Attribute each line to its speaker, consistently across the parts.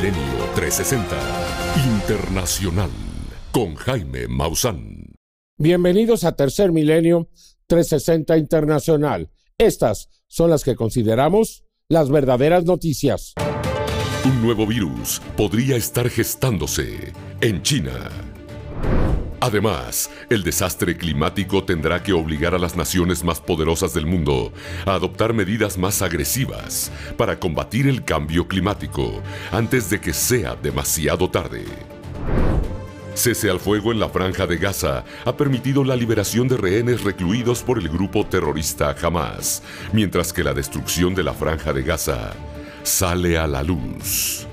Speaker 1: Tercer Milenio 360 Internacional con Jaime Maussan.
Speaker 2: Bienvenidos a Tercer Milenio 360 Internacional. Estas son las que consideramos las verdaderas noticias.
Speaker 1: Un nuevo virus podría estar gestándose en China. Además, el desastre climático tendrá que obligar a las naciones más poderosas del mundo a adoptar medidas más agresivas para combatir el cambio climático antes de que sea demasiado tarde. Cese al fuego en la franja de Gaza ha permitido la liberación de rehenes recluidos por el grupo terrorista Hamas, mientras que la destrucción de la franja de Gaza sale a la luz.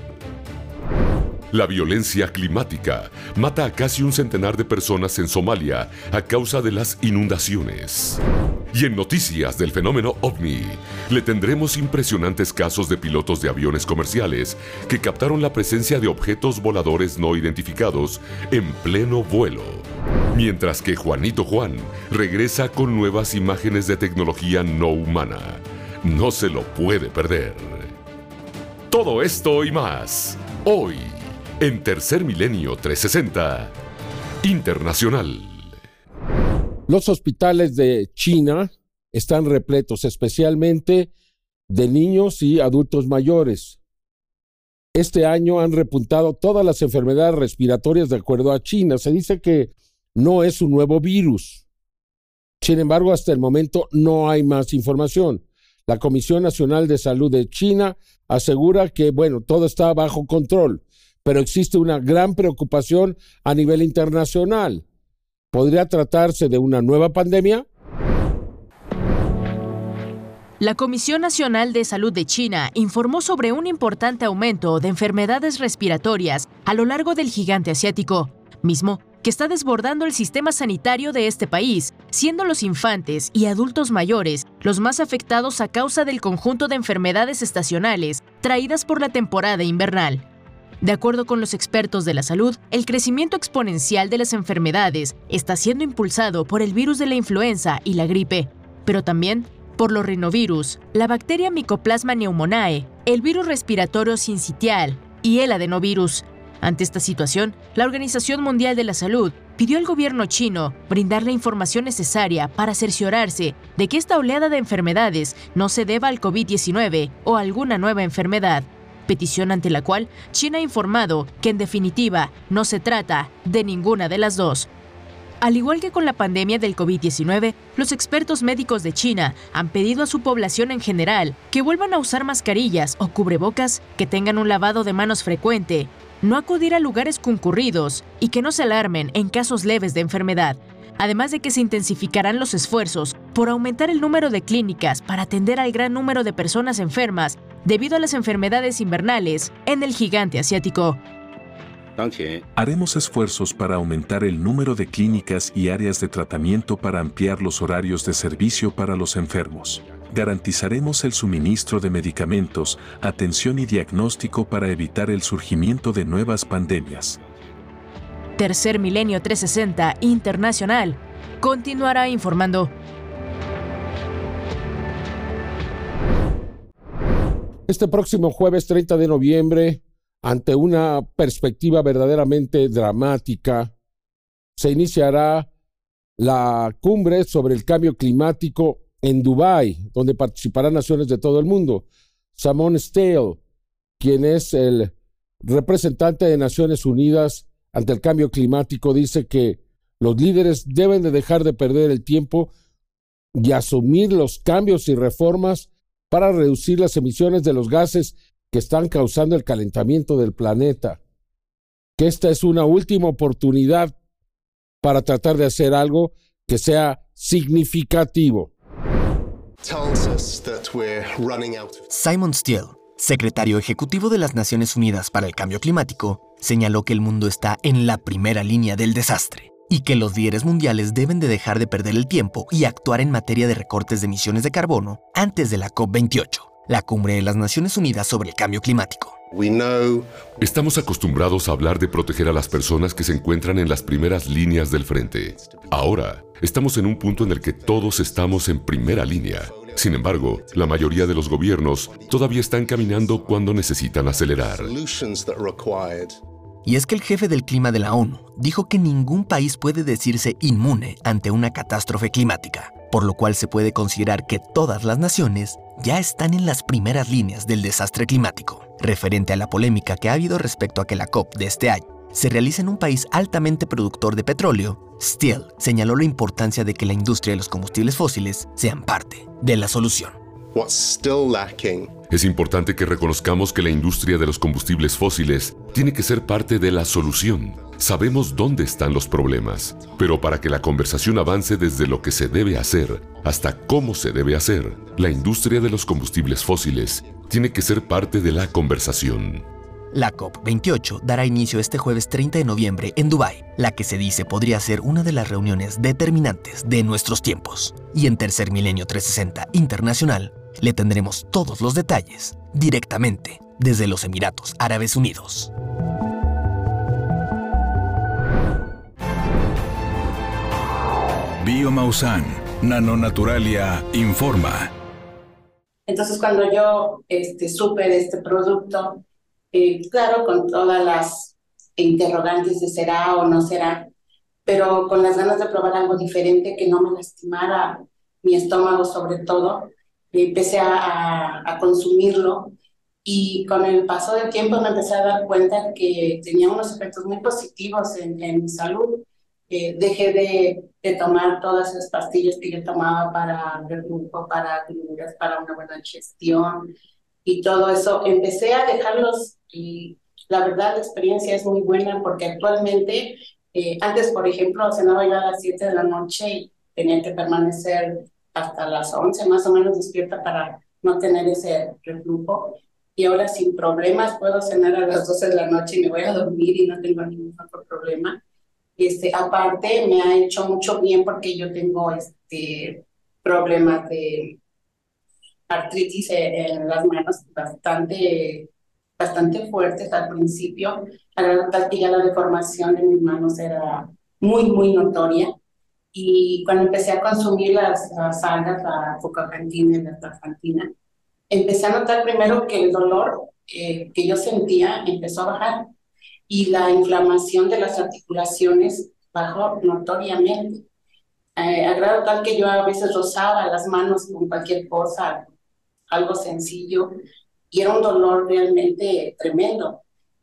Speaker 1: La violencia climática mata a casi un centenar de personas en Somalia a causa de las inundaciones. Y en noticias del fenómeno ovni, le tendremos impresionantes casos de pilotos de aviones comerciales que captaron la presencia de objetos voladores no identificados en pleno vuelo. Mientras que Juanito Juan regresa con nuevas imágenes de tecnología no humana. No se lo puede perder. Todo esto y más, hoy en Tercer Milenio 360 Internacional.
Speaker 2: Los hospitales de China están repletos, especialmente de niños y adultos mayores. Este año han repuntado todas las enfermedades respiratorias de acuerdo a China. Se dice que no es un nuevo virus. Sin embargo, hasta el momento no hay más información. La Comisión Nacional de Salud de China asegura que, bueno, todo está bajo control pero existe una gran preocupación a nivel internacional. ¿Podría tratarse de una nueva pandemia?
Speaker 3: La Comisión Nacional de Salud de China informó sobre un importante aumento de enfermedades respiratorias a lo largo del gigante asiático, mismo que está desbordando el sistema sanitario de este país, siendo los infantes y adultos mayores los más afectados a causa del conjunto de enfermedades estacionales traídas por la temporada invernal. De acuerdo con los expertos de la salud, el crecimiento exponencial de las enfermedades está siendo impulsado por el virus de la influenza y la gripe, pero también por los rinovirus, la bacteria Mycoplasma pneumoniae, el virus respiratorio sincitial y el adenovirus. Ante esta situación, la Organización Mundial de la Salud pidió al gobierno chino brindar la información necesaria para cerciorarse de que esta oleada de enfermedades no se deba al COVID-19 o alguna nueva enfermedad petición ante la cual China ha informado que en definitiva no se trata de ninguna de las dos. Al igual que con la pandemia del COVID-19, los expertos médicos de China han pedido a su población en general que vuelvan a usar mascarillas o cubrebocas, que tengan un lavado de manos frecuente, no acudir a lugares concurridos y que no se alarmen en casos leves de enfermedad, además de que se intensificarán los esfuerzos por aumentar el número de clínicas para atender al gran número de personas enfermas debido a las enfermedades invernales en el gigante asiático.
Speaker 4: Haremos esfuerzos para aumentar el número de clínicas y áreas de tratamiento para ampliar los horarios de servicio para los enfermos. Garantizaremos el suministro de medicamentos, atención y diagnóstico para evitar el surgimiento de nuevas pandemias.
Speaker 3: Tercer Milenio 360 Internacional continuará informando.
Speaker 2: Este próximo jueves 30 de noviembre, ante una perspectiva verdaderamente dramática, se iniciará la cumbre sobre el cambio climático en Dubái, donde participarán naciones de todo el mundo. Samon Stale, quien es el representante de Naciones Unidas ante el cambio climático dice que los líderes deben de dejar de perder el tiempo y asumir los cambios y reformas para reducir las emisiones de los gases que están causando el calentamiento del planeta. Que esta es una última oportunidad para tratar de hacer algo que sea significativo.
Speaker 5: Simon Steele, secretario ejecutivo de las Naciones Unidas para el Cambio Climático, señaló que el mundo está en la primera línea del desastre y que los líderes mundiales deben de dejar de perder el tiempo y actuar en materia de recortes de emisiones de carbono antes de la COP28, la cumbre de las Naciones Unidas sobre el cambio climático.
Speaker 1: Estamos acostumbrados a hablar de proteger a las personas que se encuentran en las primeras líneas del frente. Ahora, estamos en un punto en el que todos estamos en primera línea Sin embargo, la mayoría de los gobiernos todavía están caminando cuando necesitan acelerar.
Speaker 5: Y es que el jefe del clima de la ONU dijo que ningún país puede decirse inmune ante una catástrofe climática, por lo cual se puede considerar que todas las naciones ya están en las primeras líneas del desastre climático, referente a la polémica que ha habido respecto a que la COP de este año se realiza en un país altamente productor de petróleo, Steele señaló la importancia de que la industria de los combustibles fósiles sean parte de la solución.
Speaker 1: Es importante que reconozcamos que la industria de los combustibles fósiles tiene que ser parte de la solución. Sabemos dónde están los problemas, pero para que la conversación avance desde lo que se debe hacer hasta cómo se debe hacer, la industria de los combustibles fósiles tiene que ser parte de la conversación.
Speaker 5: La COP28 dará inicio este jueves 30 de noviembre en Dubái, la que se dice podría ser una de las reuniones determinantes de nuestros tiempos. Y en Tercer Milenio 360 Internacional le tendremos todos los detalles directamente desde los Emiratos Árabes Unidos.
Speaker 6: Biomausan, Nanonaturalia, informa.
Speaker 7: Entonces cuando yo este, supe de este producto, eh, claro, con todas las interrogantes de será o no será, pero con las ganas de probar algo diferente que no me lastimara mi estómago sobre todo, empecé a, a, consumirlo y con el paso del tiempo me empecé a dar cuenta que tenía unos efectos muy positivos en, en mi salud. Eh, dejé de, de, tomar todas esas pastillas que yo tomaba para el para para una buena digestión, y todo eso. Empecé a dejarlos y la verdad la experiencia es muy buena porque actualmente, eh, antes por ejemplo, cenaba yo a las 7 de la noche y tenía que permanecer hasta las 11 más o menos despierta para no tener ese reflujo. Y ahora sin problemas puedo cenar a las 12 de la noche y me voy a dormir y no tengo ningún otro problema. Este, aparte, me ha hecho mucho bien porque yo tengo este, problemas de artritis en las manos bastante, bastante fuertes al principio, a la que ya la deformación de mis manos era muy, muy notoria. Y cuando empecé a consumir las, las algas, la focacantina y la tafantina, empecé a notar primero que el dolor eh, que yo sentía empezó a bajar y la inflamación de las articulaciones bajó notoriamente. Eh, a grado tal que yo a veces rozaba las manos con cualquier cosa, algo sencillo, y era un dolor realmente tremendo.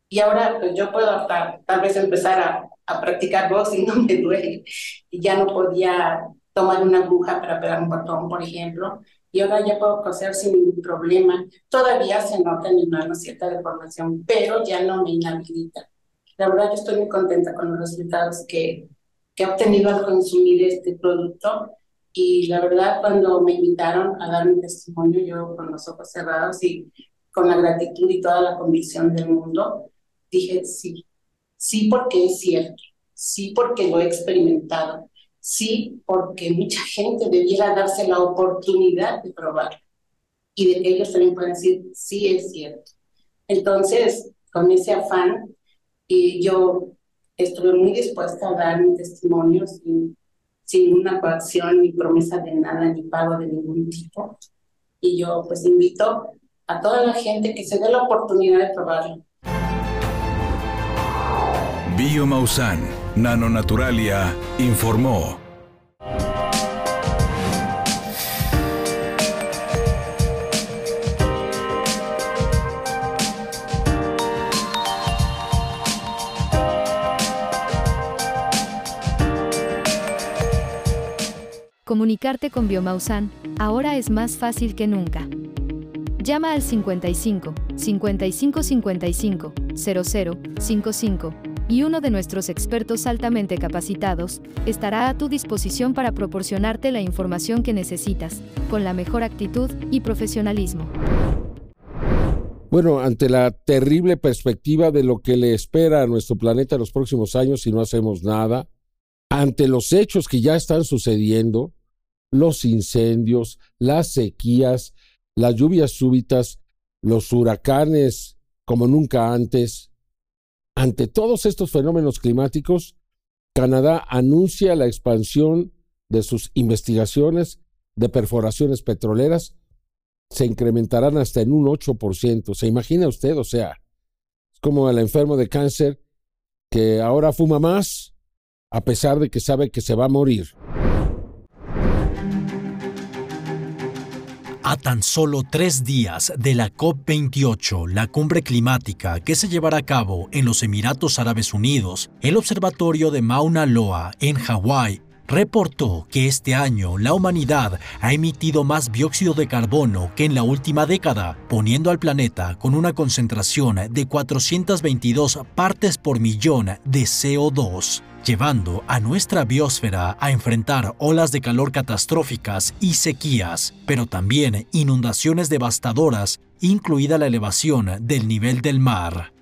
Speaker 7: Y ahora pues, yo puedo tal vez empezar a, a practicar boxing, no me duele, y ya no podía tomar una aguja para pegar un botón, por ejemplo, y ahora ya puedo coser sin ningún problema. Todavía se nota en mi mano cierta deformación, pero ya no me inhabilita. La verdad, yo estoy muy contenta con los resultados que, que he obtenido al consumir este producto y la verdad, cuando me invitaron a dar mi testimonio, yo con los ojos cerrados y con la gratitud y toda la convicción del mundo, dije sí, sí porque es cierto, sí porque lo he experimentado, sí porque mucha gente debiera darse la oportunidad de probarlo y de ellos también puedan decir sí es cierto. Entonces, con ese afán, y yo estuve muy dispuesta a dar mi testimonio sin sin una coacción ni promesa de nada ni pago de ningún tipo. Y yo pues invito a toda la gente que se dé la oportunidad de probarlo.
Speaker 6: Biomausan, Nanonaturalia, informó.
Speaker 8: Comunicarte con Biomausan ahora es más fácil que nunca. Llama al 55 55 55 00 55 y uno de nuestros expertos altamente capacitados estará a tu disposición para proporcionarte la información que necesitas, con la mejor actitud y profesionalismo.
Speaker 2: Bueno, ante la terrible perspectiva de lo que le espera a nuestro planeta en los próximos años si no hacemos nada, ante los hechos que ya están sucediendo, los incendios, las sequías, las lluvias súbitas, los huracanes como nunca antes. Ante todos estos fenómenos climáticos, Canadá anuncia la expansión de sus investigaciones de perforaciones petroleras se incrementarán hasta en un 8%. ¿Se imagina usted? O sea, es como el enfermo de cáncer que ahora fuma más a pesar de que sabe que se va a morir.
Speaker 9: Tan solo tres días de la COP28, la cumbre climática que se llevará a cabo en los Emiratos Árabes Unidos, el observatorio de Mauna Loa en Hawái reportó que este año la humanidad ha emitido más dióxido de carbono que en la última década, poniendo al planeta con una concentración de 422 partes por millón de CO2 llevando a nuestra biosfera a enfrentar olas de calor catastróficas y sequías, pero también inundaciones devastadoras, incluida la elevación del nivel del mar.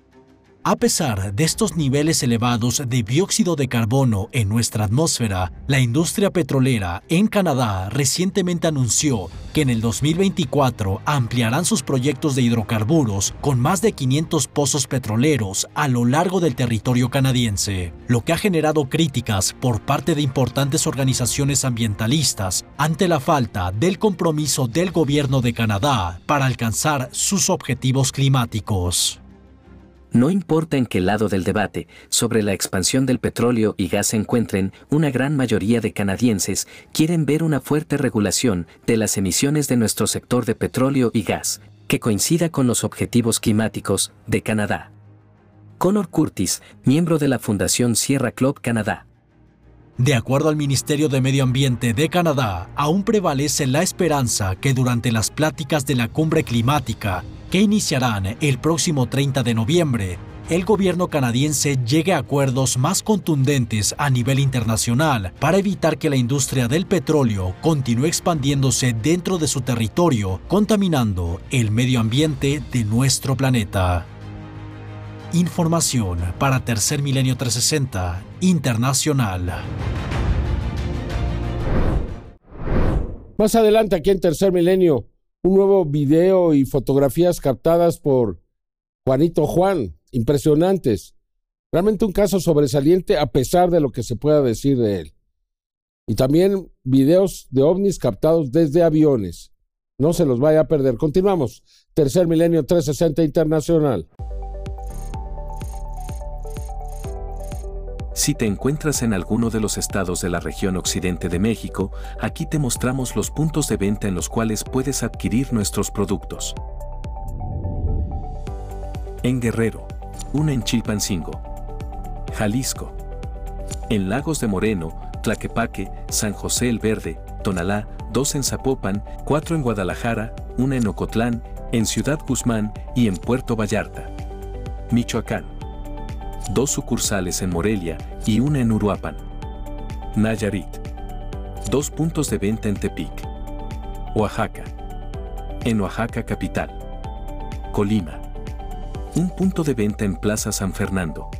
Speaker 9: A pesar de estos niveles elevados de dióxido de carbono en nuestra atmósfera, la industria petrolera en Canadá recientemente anunció que en el 2024 ampliarán sus proyectos de hidrocarburos con más de 500 pozos petroleros a lo largo del territorio canadiense, lo que ha generado críticas por parte de importantes organizaciones ambientalistas ante la falta del compromiso del gobierno de Canadá para alcanzar sus objetivos climáticos.
Speaker 10: No importa en qué lado del debate sobre la expansión del petróleo y gas se encuentren, una gran mayoría de canadienses quieren ver una fuerte regulación de las emisiones de nuestro sector de petróleo y gas, que coincida con los objetivos climáticos de Canadá. Connor Curtis, miembro de la Fundación Sierra Club Canadá.
Speaker 9: De acuerdo al Ministerio de Medio Ambiente de Canadá, aún prevalece la esperanza que durante las pláticas de la cumbre climática que iniciarán el próximo 30 de noviembre, el gobierno canadiense llegue a acuerdos más contundentes a nivel internacional para evitar que la industria del petróleo continúe expandiéndose dentro de su territorio, contaminando el medio ambiente de nuestro planeta. Información para Tercer Milenio 360 Internacional.
Speaker 2: Más adelante aquí en Tercer Milenio, un nuevo video y fotografías captadas por Juanito Juan, impresionantes. Realmente un caso sobresaliente a pesar de lo que se pueda decir de él. Y también videos de ovnis captados desde aviones. No se los vaya a perder. Continuamos. Tercer Milenio 360 Internacional.
Speaker 4: Si te encuentras en alguno de los estados de la región occidente de México, aquí te mostramos los puntos de venta en los cuales puedes adquirir nuestros productos. En Guerrero, una en Chilpancingo, Jalisco, en Lagos de Moreno, Tlaquepaque, San José el Verde, Tonalá, dos en Zapopan, cuatro en Guadalajara, una en Ocotlán, en Ciudad Guzmán y en Puerto Vallarta. Michoacán dos sucursales en Morelia y una en Uruapan. Nayarit. Dos puntos de venta en Tepic. Oaxaca. En Oaxaca capital. Colima. Un punto de venta en Plaza San Fernando.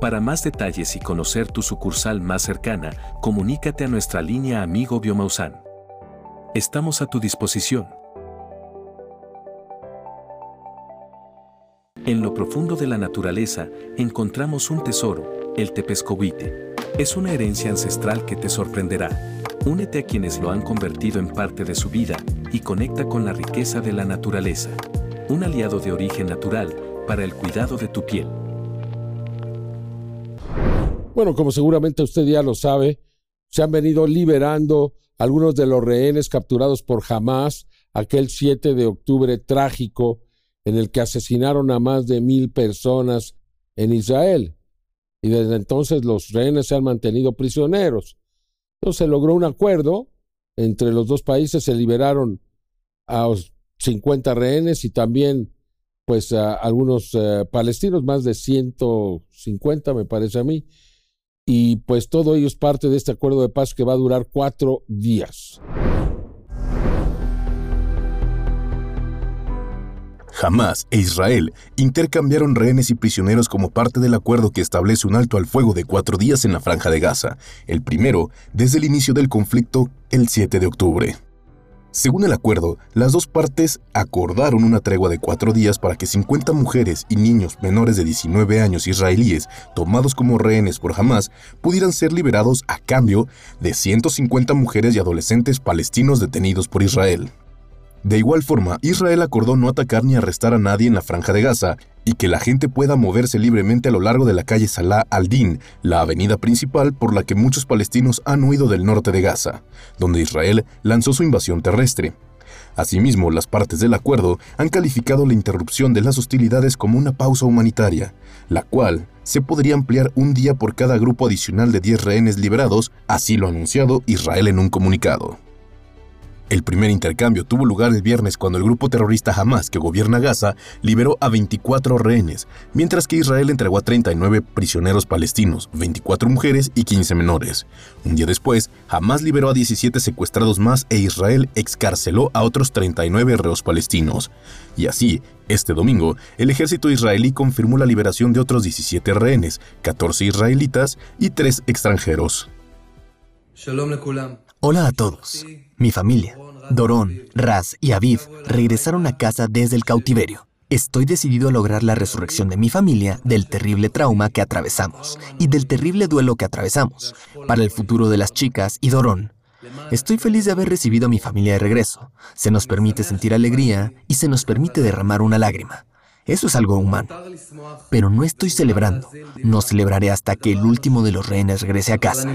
Speaker 4: Para más detalles y conocer tu sucursal más cercana, comunícate a nuestra línea Amigo Biomausan. Estamos a tu disposición. En lo profundo de la naturaleza encontramos un tesoro, el tepescohuite. Es una herencia ancestral que te sorprenderá. Únete a quienes lo han convertido en parte de su vida y conecta con la riqueza de la naturaleza. Un aliado de origen natural para el cuidado de tu piel.
Speaker 2: Bueno, como seguramente usted ya lo sabe, se han venido liberando algunos de los rehenes capturados por Hamas aquel 7 de octubre trágico en el que asesinaron a más de mil personas en Israel. Y desde entonces los rehenes se han mantenido prisioneros. Entonces se logró un acuerdo entre los dos países, se liberaron a 50 rehenes y también pues a algunos eh, palestinos, más de 150 me parece a mí. Y pues todo ello es parte de este acuerdo de paz que va a durar cuatro días.
Speaker 11: Hamas e Israel intercambiaron rehenes y prisioneros como parte del acuerdo que establece un alto al fuego de cuatro días en la franja de Gaza, el primero desde el inicio del conflicto el 7 de octubre. Según el acuerdo, las dos partes acordaron una tregua de cuatro días para que 50 mujeres y niños menores de 19 años israelíes tomados como rehenes por Hamas pudieran ser liberados a cambio de 150 mujeres y adolescentes palestinos detenidos por Israel. De igual forma, Israel acordó no atacar ni arrestar a nadie en la franja de Gaza y que la gente pueda moverse libremente a lo largo de la calle Salah al-Din, la avenida principal por la que muchos palestinos han huido del norte de Gaza, donde Israel lanzó su invasión terrestre. Asimismo, las partes del acuerdo han calificado la interrupción de las hostilidades como una pausa humanitaria, la cual se podría ampliar un día por cada grupo adicional de 10 rehenes liberados, así lo ha anunciado Israel en un comunicado. El primer intercambio tuvo lugar el viernes cuando el grupo terrorista Hamas, que gobierna Gaza, liberó a 24 rehenes, mientras que Israel entregó a 39 prisioneros palestinos, 24 mujeres y 15 menores. Un día después, Hamas liberó a 17 secuestrados más e Israel excarceló a otros 39 reos palestinos. Y así, este domingo, el ejército israelí confirmó la liberación de otros 17 rehenes, 14 israelitas y 3 extranjeros.
Speaker 5: Hola a todos. Mi familia, Dorón, Raz y Aviv regresaron a casa desde el cautiverio. Estoy decidido a lograr la resurrección de mi familia del terrible trauma que atravesamos y del terrible duelo que atravesamos, para el futuro de las chicas y Dorón. Estoy feliz de haber recibido a mi familia de regreso. Se nos permite sentir alegría y se nos permite derramar una lágrima. Eso es algo humano. Pero no estoy celebrando. No celebraré hasta que el último de los rehenes regrese a casa.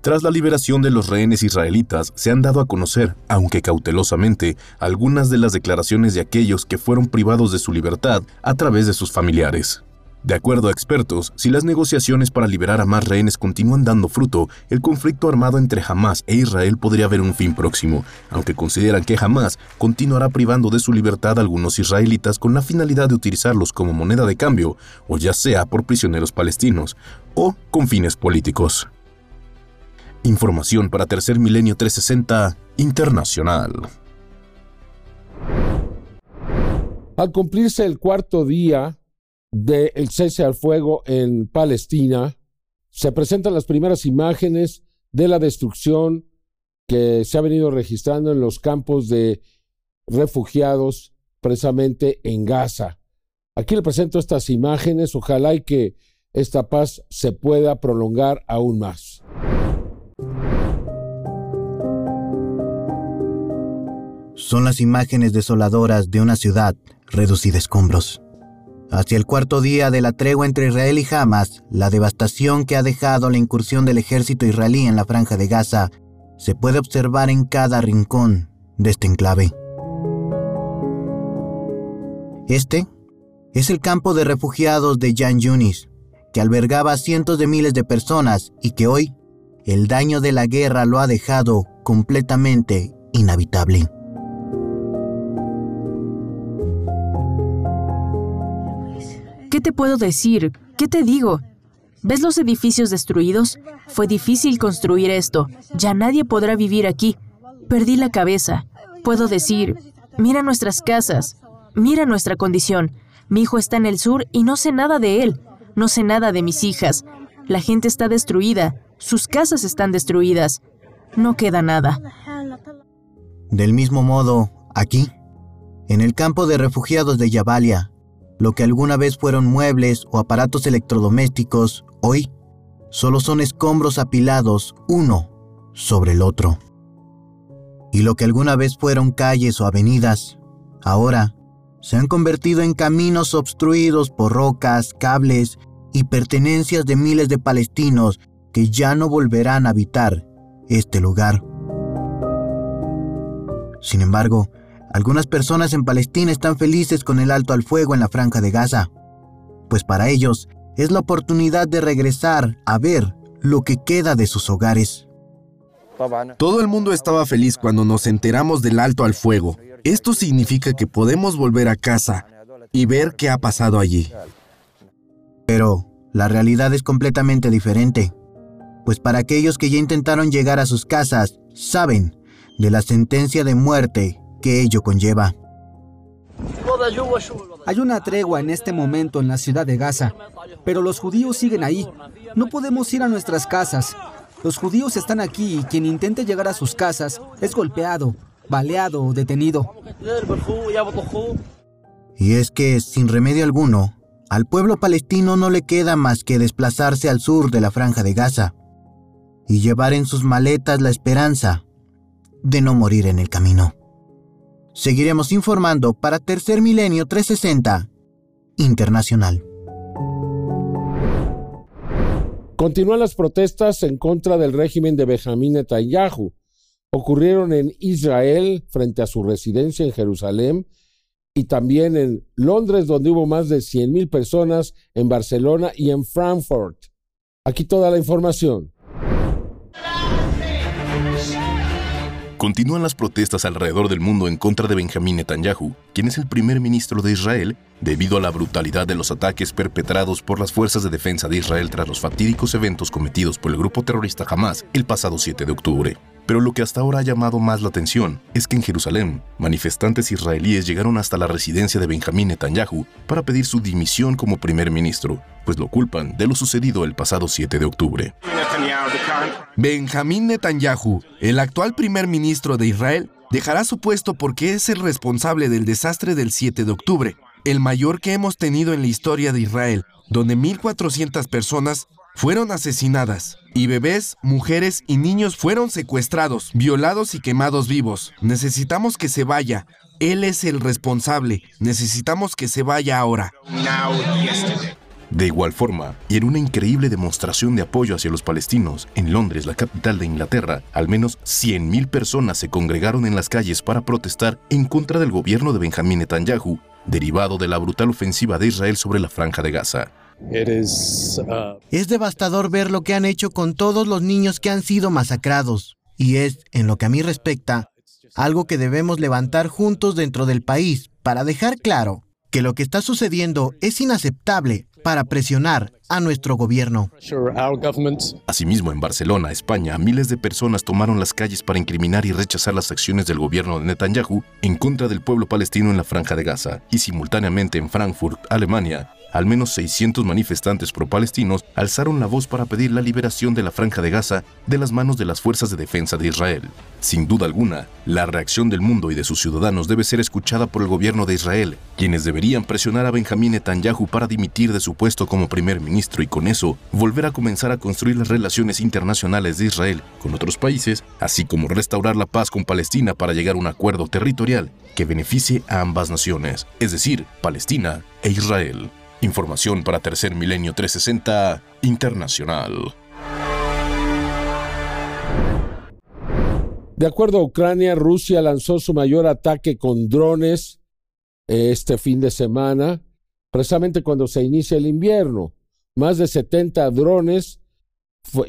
Speaker 11: Tras la liberación de los rehenes israelitas, se han dado a conocer, aunque cautelosamente, algunas de las declaraciones de aquellos que fueron privados de su libertad a través de sus familiares. De acuerdo a expertos, si las negociaciones para liberar a más rehenes continúan dando fruto, el conflicto armado entre Hamas e Israel podría haber un fin próximo, aunque consideran que Hamas continuará privando de su libertad a algunos israelitas con la finalidad de utilizarlos como moneda de cambio, o ya sea por prisioneros palestinos, o con fines políticos. Información para Tercer Milenio 360 Internacional.
Speaker 2: Al cumplirse el cuarto día del cese al fuego en Palestina, se presentan las primeras imágenes de la destrucción que se ha venido registrando en los campos de refugiados precisamente en Gaza. Aquí le presento estas imágenes, ojalá y que esta paz se pueda prolongar aún más.
Speaker 12: Son las imágenes desoladoras de una ciudad reducida a escombros. Hacia el cuarto día de la tregua entre Israel y Hamas, la devastación que ha dejado la incursión del ejército israelí en la franja de Gaza se puede observar en cada rincón de este enclave. Este es el campo de refugiados de Jan Yunis, que albergaba a cientos de miles de personas y que hoy el daño de la guerra lo ha dejado completamente inhabitable.
Speaker 3: ¿Qué te puedo decir? ¿Qué te digo? ¿Ves los edificios destruidos? Fue difícil construir esto. Ya nadie podrá vivir aquí. Perdí la cabeza. Puedo decir, mira nuestras casas, mira nuestra condición. Mi hijo está en el sur y no sé nada de él. No sé nada de mis hijas. La gente está destruida. Sus casas están destruidas. No queda nada.
Speaker 12: Del mismo modo, aquí, en el campo de refugiados de Yabalia, lo que alguna vez fueron muebles o aparatos electrodomésticos, hoy solo son escombros apilados uno sobre el otro. Y lo que alguna vez fueron calles o avenidas, ahora se han convertido en caminos obstruidos por rocas, cables y pertenencias de miles de palestinos que ya no volverán a habitar este lugar. Sin embargo, algunas personas en Palestina están felices con el alto al fuego en la franja de Gaza, pues para ellos es la oportunidad de regresar a ver lo que queda de sus hogares.
Speaker 13: Todo el mundo estaba feliz cuando nos enteramos del alto al fuego. Esto significa que podemos volver a casa y ver qué ha pasado allí.
Speaker 12: Pero la realidad es completamente diferente, pues para aquellos que ya intentaron llegar a sus casas, saben de la sentencia de muerte que ello conlleva.
Speaker 14: Hay una tregua en este momento en la ciudad de Gaza, pero los judíos siguen ahí. No podemos ir a nuestras casas. Los judíos están aquí y quien intente llegar a sus casas es golpeado, baleado o detenido.
Speaker 12: Y es que, sin remedio alguno, al pueblo palestino no le queda más que desplazarse al sur de la franja de Gaza y llevar en sus maletas la esperanza de no morir en el camino. Seguiremos informando para Tercer Milenio 360 Internacional.
Speaker 2: Continúan las protestas en contra del régimen de Benjamín Netanyahu. Ocurrieron en Israel, frente a su residencia en Jerusalén, y también en Londres, donde hubo más de 100.000 personas, en Barcelona y en Frankfurt. Aquí toda la información.
Speaker 11: Continúan las protestas alrededor del mundo en contra de Benjamín Netanyahu, quien es el primer ministro de Israel, debido a la brutalidad de los ataques perpetrados por las fuerzas de defensa de Israel tras los fatídicos eventos cometidos por el grupo terrorista Hamas el pasado 7 de octubre. Pero lo que hasta ahora ha llamado más la atención es que en Jerusalén, manifestantes israelíes llegaron hasta la residencia de Benjamín Netanyahu para pedir su dimisión como primer ministro, pues lo culpan de lo sucedido el pasado 7 de octubre.
Speaker 13: Benjamín Netanyahu, el actual primer ministro de Israel, dejará su puesto porque es el responsable del desastre del 7 de octubre, el mayor que hemos tenido en la historia de Israel, donde 1.400 personas fueron asesinadas y bebés, mujeres y niños fueron secuestrados, violados y quemados vivos. Necesitamos que se vaya. Él es el responsable. Necesitamos que se vaya ahora.
Speaker 11: De igual forma, y en una increíble demostración de apoyo hacia los palestinos, en Londres, la capital de Inglaterra, al menos 100.000 personas se congregaron en las calles para protestar en contra del gobierno de Benjamín Netanyahu, derivado de la brutal ofensiva de Israel sobre la franja de Gaza.
Speaker 12: Uh, es devastador ver lo que han hecho con todos los niños que han sido masacrados. Y es, en lo que a mí respecta, algo que debemos levantar juntos dentro del país para dejar claro que lo que está sucediendo es inaceptable para presionar a nuestro gobierno.
Speaker 11: Asimismo, en Barcelona, España, miles de personas tomaron las calles para incriminar y rechazar las acciones del gobierno de Netanyahu en contra del pueblo palestino en la franja de Gaza. Y simultáneamente en Frankfurt, Alemania, al menos 600 manifestantes pro-palestinos alzaron la voz para pedir la liberación de la franja de Gaza de las manos de las fuerzas de defensa de Israel. Sin duda alguna, la reacción del mundo y de sus ciudadanos debe ser escuchada por el gobierno de Israel, quienes deberían presionar a Benjamín Netanyahu para dimitir de su puesto como primer ministro y con eso volver a comenzar a construir las relaciones internacionales de Israel con otros países, así como restaurar la paz con Palestina para llegar a un acuerdo territorial que beneficie a ambas naciones, es decir, Palestina e Israel. Información para Tercer Milenio 360 Internacional.
Speaker 2: De acuerdo a Ucrania, Rusia lanzó su mayor ataque con drones eh, este fin de semana, precisamente cuando se inicia el invierno. Más de 70 drones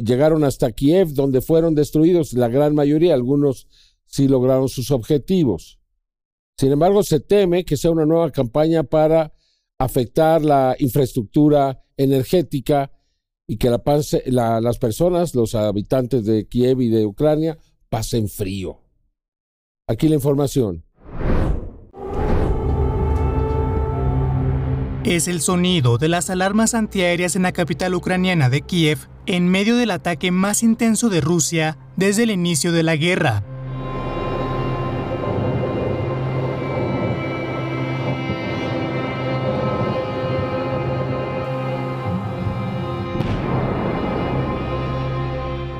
Speaker 2: llegaron hasta Kiev, donde fueron destruidos la gran mayoría, algunos sí lograron sus objetivos. Sin embargo, se teme que sea una nueva campaña para afectar la infraestructura energética y que la, las personas, los habitantes de Kiev y de Ucrania, pasen frío. Aquí la información.
Speaker 15: Es el sonido de las alarmas antiaéreas en la capital ucraniana de Kiev en medio del ataque más intenso de Rusia desde el inicio de la guerra.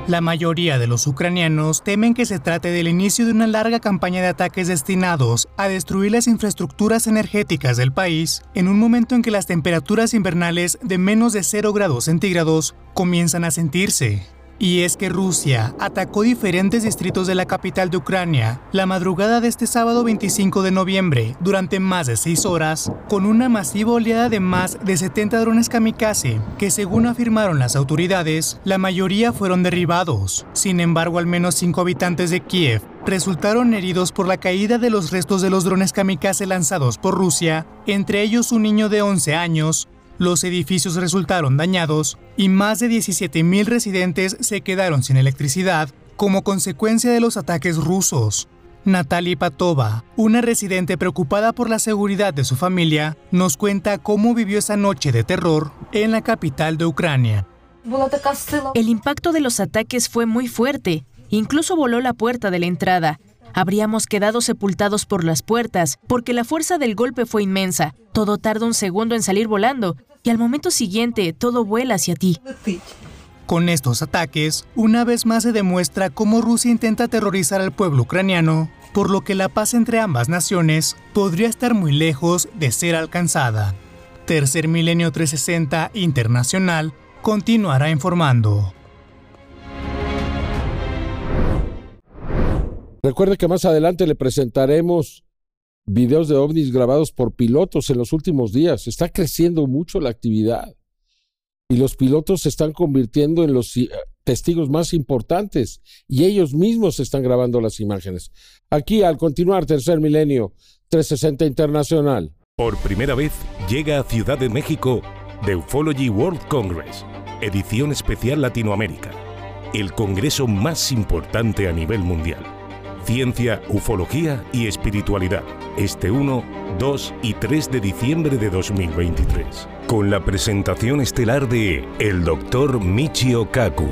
Speaker 15: La mayoría de los ucranianos temen que se trate del inicio de una larga campaña de ataques destinados a destruir las infraestructuras energéticas del país en un momento en que las temperaturas invernales de menos de 0 grados centígrados comienzan a sentirse. Y es que Rusia atacó diferentes distritos de la capital de Ucrania la madrugada de este sábado 25 de noviembre durante más de seis horas con una masiva oleada de más de 70 drones kamikaze que según afirmaron las autoridades, la mayoría fueron derribados. Sin embargo, al menos cinco habitantes de Kiev resultaron heridos por la caída de los restos de los drones kamikaze lanzados por Rusia, entre ellos un niño de 11 años, los edificios resultaron dañados y más de 17.000 residentes se quedaron sin electricidad como consecuencia de los ataques rusos. Natalie Patova, una residente preocupada por la seguridad de su familia, nos cuenta cómo vivió esa noche de terror en la capital de Ucrania.
Speaker 3: El impacto de los ataques fue muy fuerte, incluso voló la puerta de la entrada. Habríamos quedado sepultados por las puertas, porque la fuerza del golpe fue inmensa. Todo tarda un segundo en salir volando, y al momento siguiente todo vuela hacia ti.
Speaker 15: Con estos ataques, una vez más se demuestra cómo Rusia intenta aterrorizar al pueblo ucraniano, por lo que la paz entre ambas naciones podría estar muy lejos de ser alcanzada. Tercer Milenio 360 Internacional continuará informando.
Speaker 2: Recuerde que más adelante le presentaremos videos de ovnis grabados por pilotos en los últimos días. Está creciendo mucho la actividad y los pilotos se están convirtiendo en los eh, testigos más importantes y ellos mismos están grabando las imágenes. Aquí, al continuar Tercer Milenio 360 Internacional.
Speaker 16: Por primera vez llega a Ciudad de México The Ufology World Congress, edición especial Latinoamérica, el congreso más importante a nivel mundial. Ciencia, ufología y espiritualidad, este 1, 2 y 3 de diciembre de 2023 con la presentación estelar de el Dr. Michio Kaku,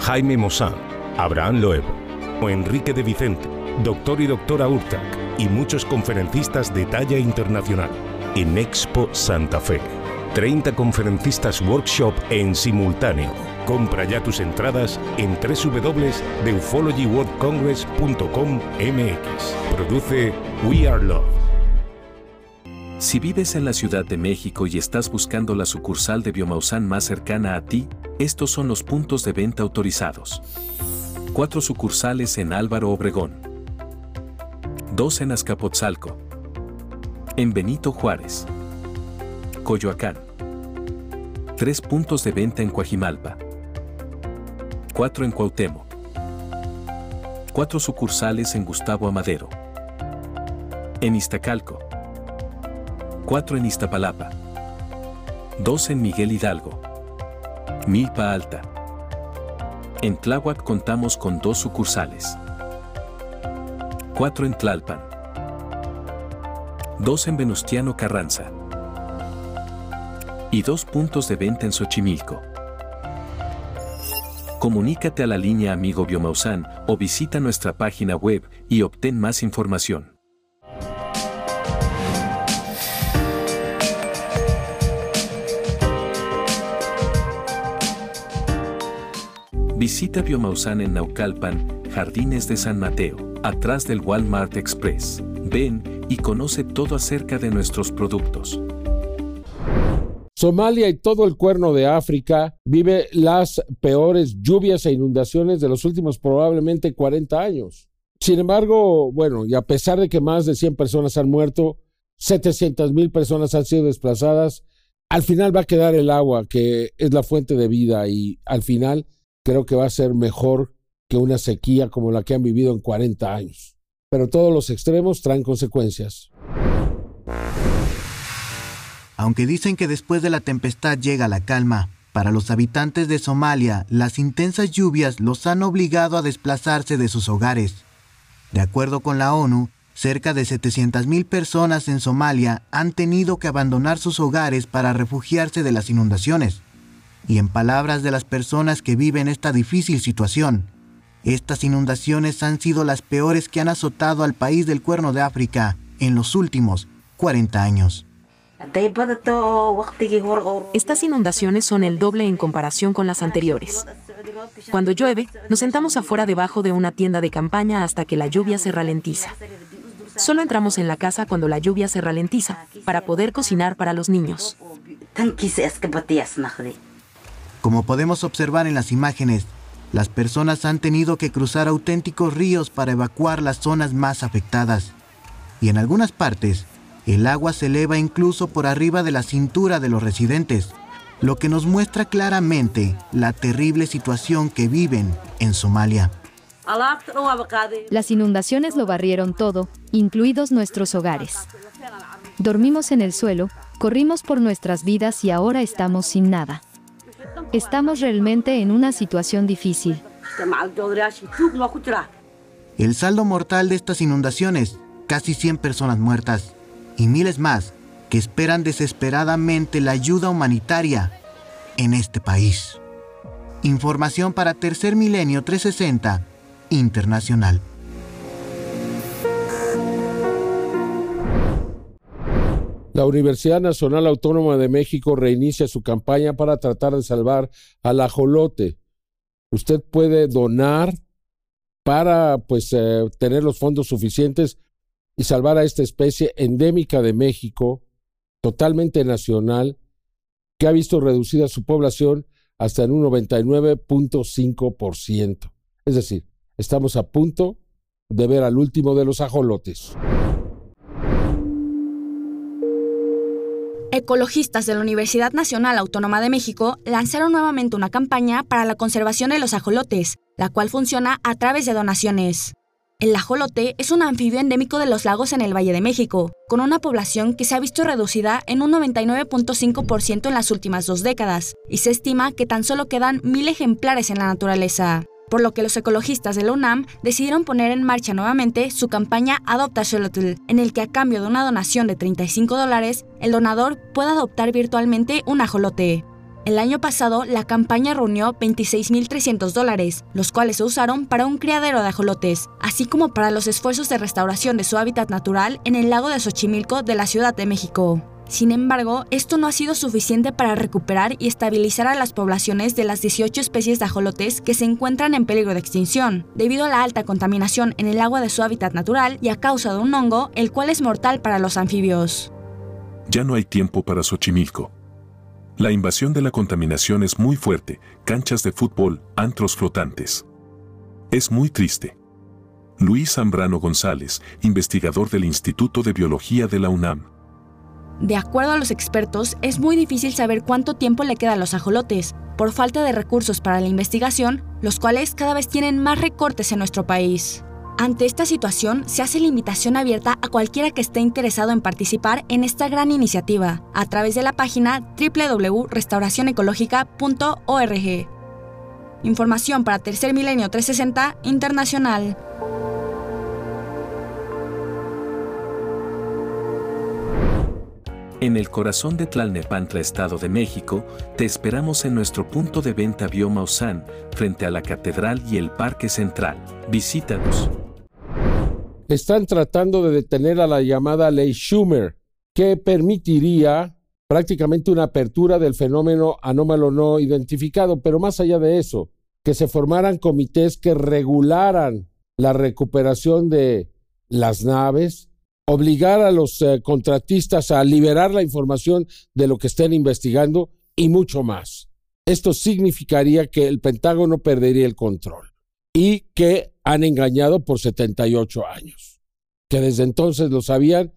Speaker 16: Jaime Mosán, Abraham Loeb, Enrique de Vicente, doctor y doctora Urtac y muchos conferencistas de talla internacional en Expo Santa Fe. 30 conferencistas workshop en simultáneo. Compra ya tus entradas en www.ufologyworldcongress.com.mx. Produce We Are Love.
Speaker 4: Si vives en la Ciudad de México y estás buscando la sucursal de Biomausan más cercana a ti, estos son los puntos de venta autorizados. Cuatro sucursales en Álvaro Obregón. Dos en Azcapotzalco. En Benito Juárez. Coyoacán. Tres puntos de venta en Coajimalpa. Cuatro en Cuauhtémoc. Cuatro sucursales en Gustavo Amadero. En Iztacalco 4 en Iztapalapa, 2 en Miguel Hidalgo, Milpa Alta. En Tláhuac contamos con dos sucursales, 4 en Tlalpan, 2 en Venustiano Carranza y dos puntos de venta en Xochimilco. Comunícate a la línea Amigo Biomausan o visita nuestra página web y obtén más información. Visita Biomausan en Naucalpan, Jardines de San Mateo, atrás del Walmart Express. Ven y conoce todo acerca de nuestros productos.
Speaker 2: Somalia y todo el cuerno de África vive las peores lluvias e inundaciones de los últimos probablemente 40 años. Sin embargo, bueno, y a pesar de que más de 100 personas han muerto, 700 mil personas han sido desplazadas, al final va a quedar el agua, que es la fuente de vida, y al final creo que va a ser mejor que una sequía como la que han vivido en 40 años. Pero todos los extremos traen consecuencias.
Speaker 12: Aunque dicen que después de la tempestad llega la calma, para los habitantes de Somalia las intensas lluvias los han obligado a desplazarse de sus hogares. De acuerdo con la ONU, cerca de 700.000 personas en Somalia han tenido que abandonar sus hogares para refugiarse de las inundaciones. Y en palabras de las personas que viven esta difícil situación, estas inundaciones han sido las peores que han azotado al país del Cuerno de África en los últimos 40 años.
Speaker 17: Estas inundaciones son el doble en comparación con las anteriores. Cuando llueve, nos sentamos afuera debajo de una tienda de campaña hasta que la lluvia se ralentiza. Solo entramos en la casa cuando la lluvia se ralentiza, para poder cocinar para los niños.
Speaker 12: Como podemos observar en las imágenes, las personas han tenido que cruzar auténticos ríos para evacuar las zonas más afectadas. Y en algunas partes, el agua se eleva incluso por arriba de la cintura de los residentes, lo que nos muestra claramente la terrible situación que viven en Somalia.
Speaker 18: Las inundaciones lo barrieron todo, incluidos nuestros hogares. Dormimos en el suelo, corrimos por nuestras vidas y ahora estamos sin nada. Estamos realmente en una situación difícil.
Speaker 12: El saldo mortal de estas inundaciones, casi 100 personas muertas y miles más que esperan desesperadamente la ayuda humanitaria en este país. Información para Tercer Milenio 360 Internacional.
Speaker 2: La Universidad Nacional Autónoma de México reinicia su campaña para tratar de salvar al ajolote. Usted puede donar para pues eh, tener los fondos suficientes y salvar a esta especie endémica de México, totalmente nacional, que ha visto reducida su población hasta en un 99.5%. Es decir, estamos a punto de ver al último de los ajolotes.
Speaker 19: Ecologistas de la Universidad Nacional Autónoma de México lanzaron nuevamente una campaña para la conservación de los ajolotes, la cual funciona a través de donaciones. El ajolote es un anfibio endémico de los lagos en el Valle de México, con una población que se ha visto reducida en un 99.5% en las últimas dos décadas, y se estima que tan solo quedan mil ejemplares en la naturaleza por lo que los ecologistas de la UNAM decidieron poner en marcha nuevamente su campaña Adopta Xolotl, en el que a cambio de una donación de 35 dólares, el donador puede adoptar virtualmente un ajolote. El año pasado, la campaña reunió 26.300 dólares, los cuales se usaron para un criadero de ajolotes, así como para los esfuerzos de restauración de su hábitat natural en el lago de Xochimilco de la Ciudad de México. Sin embargo, esto no ha sido suficiente para recuperar y estabilizar a las poblaciones de las 18 especies de ajolotes que se encuentran en peligro de extinción, debido a la alta contaminación en el agua de su hábitat natural y a causa de un hongo, el cual es mortal para los anfibios.
Speaker 4: Ya no hay tiempo para Xochimilco. La invasión de la contaminación es muy fuerte, canchas de fútbol, antros flotantes. Es muy triste. Luis Zambrano González, investigador del Instituto de Biología de la UNAM.
Speaker 19: De acuerdo a los expertos, es muy difícil saber cuánto tiempo le queda a los ajolotes, por falta de recursos para la investigación, los cuales cada vez tienen más recortes en nuestro país. Ante esta situación, se hace la invitación abierta a cualquiera que esté interesado en participar en esta gran iniciativa, a través de la página www.restauracionecológica.org. Información para Tercer Milenio 360 Internacional.
Speaker 10: En el corazón de Tlalnepantla, Estado de México, te esperamos en nuestro punto de venta Biomausan, frente a la Catedral y el Parque Central. Visítanos.
Speaker 2: Están tratando de detener a la llamada Ley Schumer, que permitiría prácticamente una apertura del fenómeno anómalo no identificado, pero más allá de eso, que se formaran comités que regularan la recuperación de las naves, obligar a los eh, contratistas a liberar la información de lo que estén investigando y mucho más. Esto significaría que el Pentágono perdería el control y que han engañado por 78 años, que desde entonces lo sabían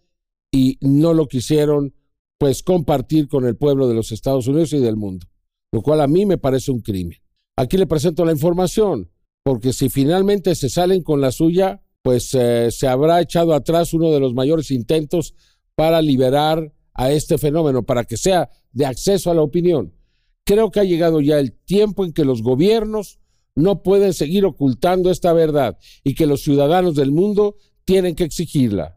Speaker 2: y no lo quisieron pues compartir con el pueblo de los Estados Unidos y del mundo, lo cual a mí me parece un crimen. Aquí le presento la información, porque si finalmente se salen con la suya, pues eh, se habrá echado atrás uno de los mayores intentos para liberar a este fenómeno, para que sea de acceso a la opinión. Creo que ha llegado ya el tiempo en que los gobiernos no pueden seguir ocultando esta verdad y que los ciudadanos del mundo tienen que exigirla.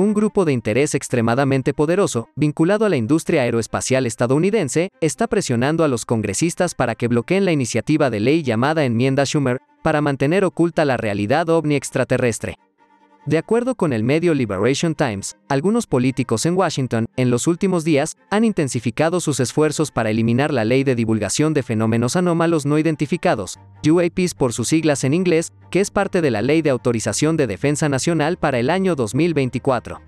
Speaker 20: Un grupo de interés extremadamente poderoso, vinculado a la industria aeroespacial estadounidense, está presionando a los congresistas para que bloqueen la iniciativa de ley llamada Enmienda Schumer para mantener oculta la realidad ovni extraterrestre. De acuerdo con el medio Liberation Times, algunos políticos en Washington, en los últimos días, han intensificado sus esfuerzos para eliminar la ley de divulgación de fenómenos anómalos no identificados, UAPs por sus siglas en inglés, que es parte de la Ley de Autorización de Defensa Nacional para el año 2024.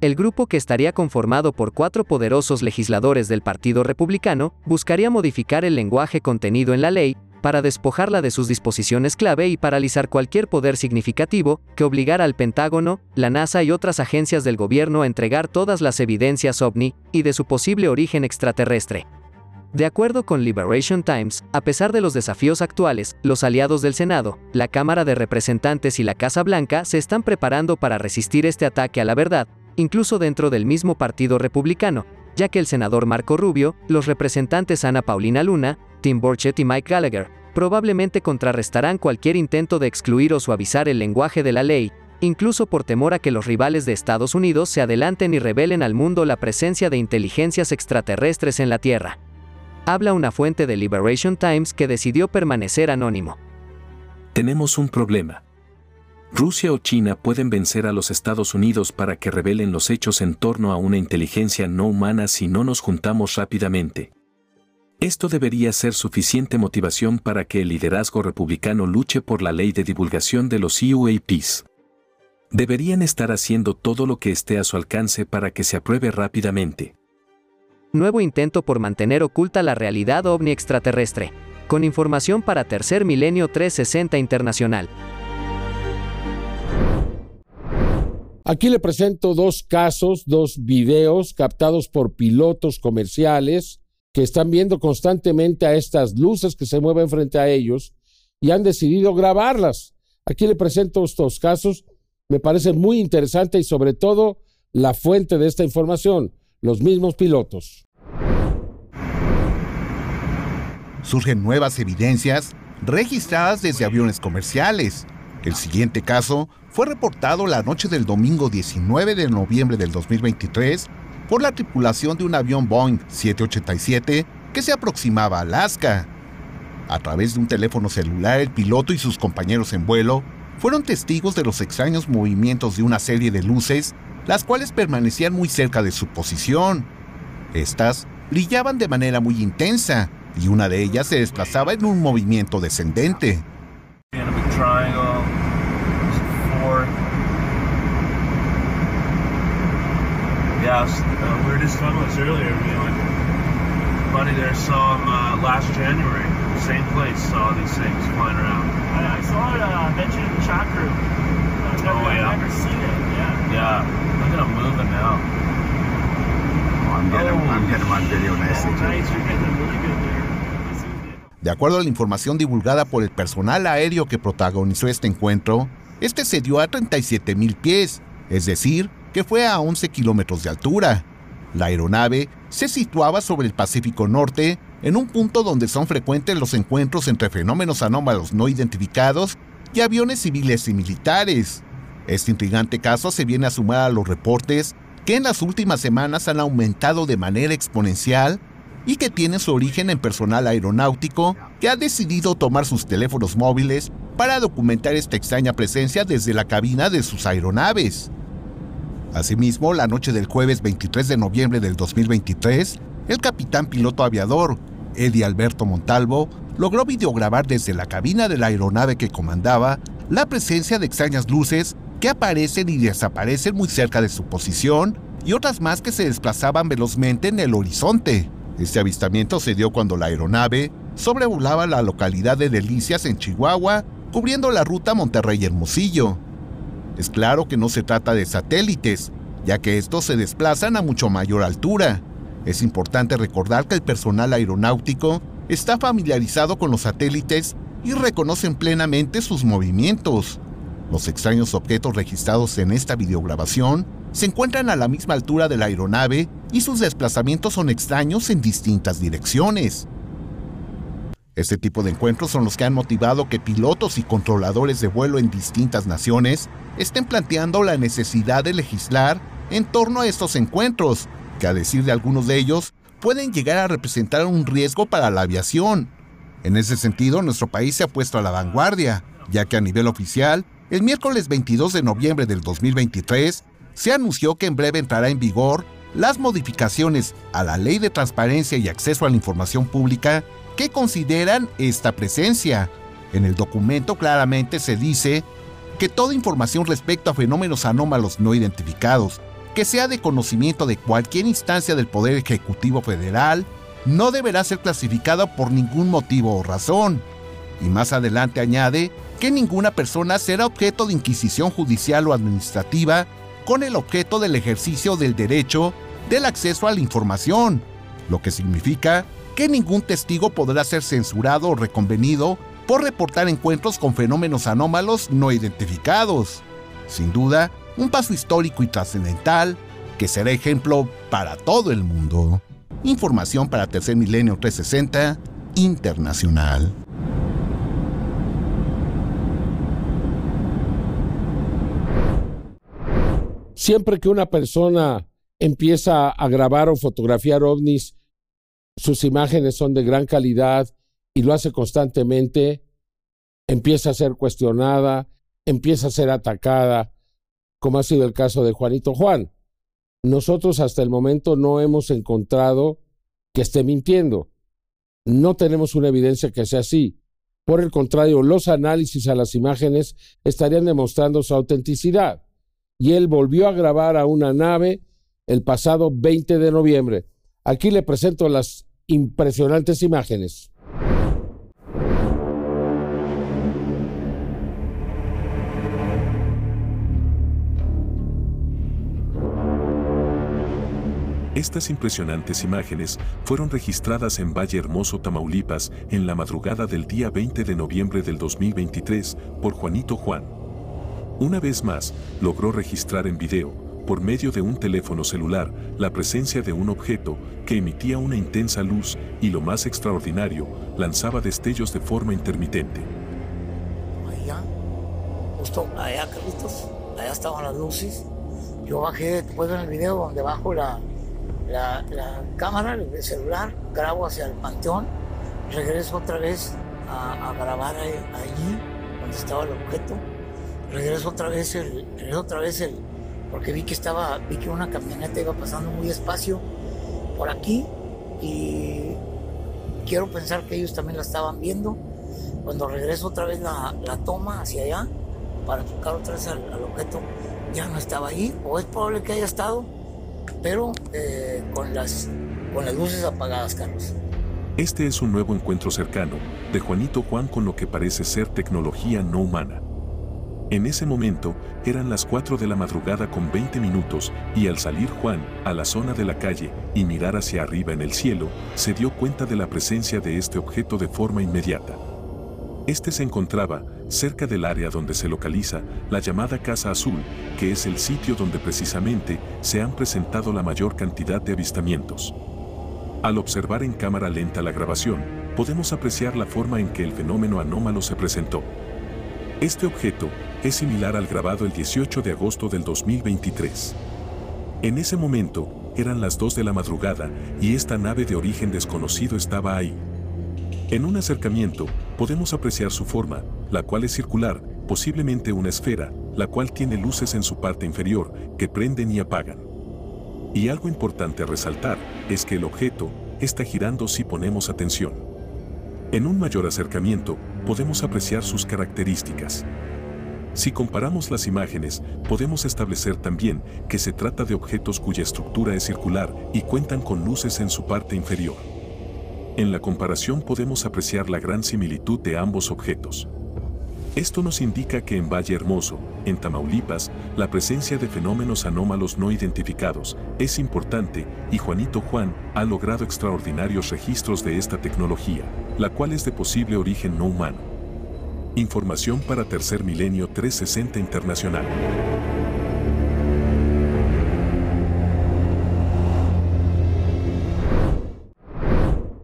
Speaker 20: El grupo que estaría conformado por cuatro poderosos legisladores del Partido Republicano buscaría modificar el lenguaje contenido en la ley para despojarla de sus disposiciones clave y paralizar cualquier poder significativo que obligara al Pentágono, la NASA y otras agencias del gobierno a entregar todas las evidencias ovni y de su posible origen extraterrestre. De acuerdo con Liberation Times, a pesar de los desafíos actuales, los aliados del Senado, la Cámara de Representantes y la Casa Blanca se están preparando para resistir este ataque a la verdad, incluso dentro del mismo Partido Republicano, ya que el senador Marco Rubio, los representantes Ana Paulina Luna, Tim Burchett y Mike Gallagher, probablemente contrarrestarán cualquier intento de excluir o suavizar el lenguaje de la ley, incluso por temor a que los rivales de Estados Unidos se adelanten y revelen al mundo la presencia de inteligencias extraterrestres en la Tierra. Habla una fuente de Liberation Times que decidió permanecer anónimo.
Speaker 4: Tenemos un problema. Rusia o China pueden vencer a los Estados Unidos para que revelen los hechos en torno a una inteligencia no humana si no nos juntamos rápidamente. Esto debería ser suficiente motivación para que el liderazgo republicano luche por la ley de divulgación de los UAPs. Deberían estar haciendo todo lo que esté a su alcance para que se apruebe rápidamente.
Speaker 20: Nuevo intento por mantener oculta la realidad ovni extraterrestre. Con información para Tercer Milenio 360 Internacional.
Speaker 2: Aquí le presento dos casos, dos videos captados por pilotos comerciales que están viendo constantemente a estas luces que se mueven frente a ellos y han decidido grabarlas. Aquí le presento estos casos me parece muy interesante y sobre todo la fuente de esta información, los mismos pilotos.
Speaker 21: Surgen nuevas evidencias registradas desde aviones comerciales. El siguiente caso fue reportado la noche del domingo 19 de noviembre del 2023 por la tripulación de un avión Boeing 787 que se aproximaba a Alaska. A través de un teléfono celular, el piloto y sus compañeros en vuelo fueron testigos de los extraños movimientos de una serie de luces, las cuales permanecían muy cerca de su posición. Estas brillaban de manera muy intensa y una de ellas se desplazaba en un movimiento descendente.
Speaker 22: Buddy there saw him uh, last January. Same place, saw these things flying around.
Speaker 23: I, I saw it uh, mentioned in the chat group. I've never,
Speaker 22: oh, yeah.
Speaker 23: I've never seen it. Yeah.
Speaker 22: Yeah. Look at him moving now.
Speaker 24: Oh, I'm getting, oh, I'm getting my video nicely.
Speaker 23: Oh, nice. You're getting really good there.
Speaker 21: De acuerdo a la información divulgada por el personal aéreo que protagonizó este encuentro, este se dio a 37 mil pies, es decir, que fue a 11 kilómetros de altura. La aeronave se situaba sobre el Pacífico Norte, en un punto donde son frecuentes los encuentros entre fenómenos anómalos no identificados y aviones civiles y militares. Este intrigante caso se viene a sumar a los reportes que en las últimas semanas han aumentado de manera exponencial y que tienen su origen en personal aeronáutico que ha decidido tomar sus teléfonos móviles para documentar esta extraña presencia desde la cabina de sus aeronaves. Asimismo, la noche del jueves 23 de noviembre del 2023, el capitán piloto aviador, Eddie Alberto Montalvo, logró videograbar desde la cabina de la aeronave que comandaba la presencia de extrañas luces que aparecen y desaparecen muy cerca de su posición y otras más que se desplazaban velozmente en el horizonte. Este avistamiento se dio cuando la aeronave sobrevolaba la localidad de Delicias en Chihuahua, cubriendo la ruta Monterrey-Hermosillo. Es claro que no se trata de satélites, ya que estos se desplazan a mucho mayor altura. Es importante recordar que el personal aeronáutico está familiarizado con los satélites y reconocen plenamente sus movimientos. Los extraños objetos registrados en esta videograbación se encuentran a la misma altura de la aeronave y sus desplazamientos son extraños en distintas direcciones. Este tipo de encuentros son los que han motivado que pilotos y controladores de vuelo en distintas naciones estén planteando la necesidad de legislar en torno a estos encuentros, que a decir de algunos de ellos, pueden llegar a representar un riesgo para la aviación. En ese sentido, nuestro país se ha puesto a la vanguardia, ya que a nivel oficial, el miércoles 22 de noviembre del 2023, se anunció que en breve entrará en vigor las modificaciones a la Ley de Transparencia y Acceso a la Información Pública qué consideran esta presencia. En el documento claramente se dice que toda información respecto a fenómenos anómalos no identificados, que sea de conocimiento de cualquier instancia del Poder Ejecutivo Federal, no deberá ser clasificada por ningún motivo o razón. Y más adelante añade que ninguna persona será objeto de inquisición judicial o administrativa con el objeto del ejercicio del derecho del acceso a la información, lo que significa que ningún testigo podrá ser censurado o reconvenido por reportar encuentros con fenómenos anómalos no identificados. Sin duda, un paso histórico y trascendental que será ejemplo para todo el mundo. Información para Tercer Milenio 360 Internacional.
Speaker 2: Siempre que una persona empieza a grabar o fotografiar ovnis, sus imágenes son de gran calidad y lo hace constantemente, empieza a ser cuestionada, empieza a ser atacada, como ha sido el caso de Juanito Juan. Nosotros hasta el momento no hemos encontrado que esté mintiendo. No tenemos una evidencia que sea así. Por el contrario, los análisis a las imágenes estarían demostrando su autenticidad. Y él volvió a grabar a una nave el pasado 20 de noviembre. Aquí le presento las impresionantes imágenes.
Speaker 4: Estas impresionantes imágenes fueron registradas en Valle Hermoso, Tamaulipas, en la madrugada del día 20 de noviembre del 2023 por Juanito Juan. Una vez más, logró registrar en video, por medio de un teléfono celular, la presencia de un objeto que emitía una intensa luz y lo más extraordinario, lanzaba destellos de forma intermitente.
Speaker 25: Allá, justo allá, Carlitos, allá estaban las luces. Yo bajé, después en el video donde bajo la, la, cámara, el celular, grabo hacia el panteón, regreso otra vez a, grabar allí donde estaba el objeto, regreso otra vez el, regreso otra vez el, porque vi que estaba, vi que una camioneta iba pasando muy despacio por aquí y quiero pensar que ellos también la estaban viendo. Cuando regreso otra vez la, toma hacia allá para enfocar otra vez al, al objeto, ya no estaba ahí, o es probable que haya estado, pero eh, con, las, con las luces apagadas, Carlos.
Speaker 4: Este es un nuevo encuentro cercano de Juanito Juan con lo que parece ser tecnología no humana. En ese momento, eran las 4 de la madrugada con 20 minutos y al salir Juan a la zona de la calle y mirar hacia arriba en el cielo, se dio cuenta de la presencia de este objeto de forma inmediata. Este se encontraba cerca del área donde se localiza la llamada Casa Azul, que es el sitio donde precisamente se han presentado la mayor cantidad de avistamientos. Al observar en cámara lenta la grabación, podemos apreciar la forma en que el fenómeno anómalo se presentó. Este objeto es similar al grabado el 18 de agosto del 2023. En ese momento, eran las 2 de la madrugada y esta nave de origen desconocido estaba ahí. En un acercamiento, podemos apreciar su forma, la cual es circular, posiblemente una esfera, la cual tiene luces en su parte inferior, que prenden y apagan. Y algo importante a resaltar es que el objeto está girando si ponemos atención. En un mayor acercamiento, podemos apreciar sus características. Si comparamos las imágenes, podemos establecer también que se trata de objetos cuya estructura es circular y cuentan con luces en su parte inferior. En la comparación podemos apreciar la gran similitud de ambos objetos. Esto nos indica que en Valle Hermoso, en Tamaulipas, la presencia de fenómenos anómalos no identificados es importante y Juanito Juan ha logrado extraordinarios registros de esta tecnología, la cual es de posible origen no humano. Información para Tercer Milenio 360 Internacional.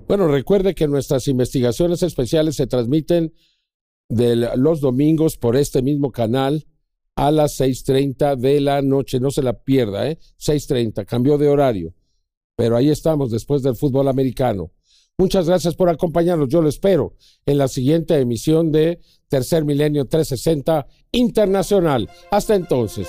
Speaker 2: Bueno, recuerde que nuestras investigaciones especiales se transmiten de los domingos por este mismo canal a las 6.30 de la noche. No se la pierda, ¿eh? 6.30, cambió de horario. Pero ahí estamos después del fútbol americano. Muchas gracias por acompañarnos. Yo lo espero en la siguiente emisión de Tercer Milenio 360 Internacional. Hasta entonces.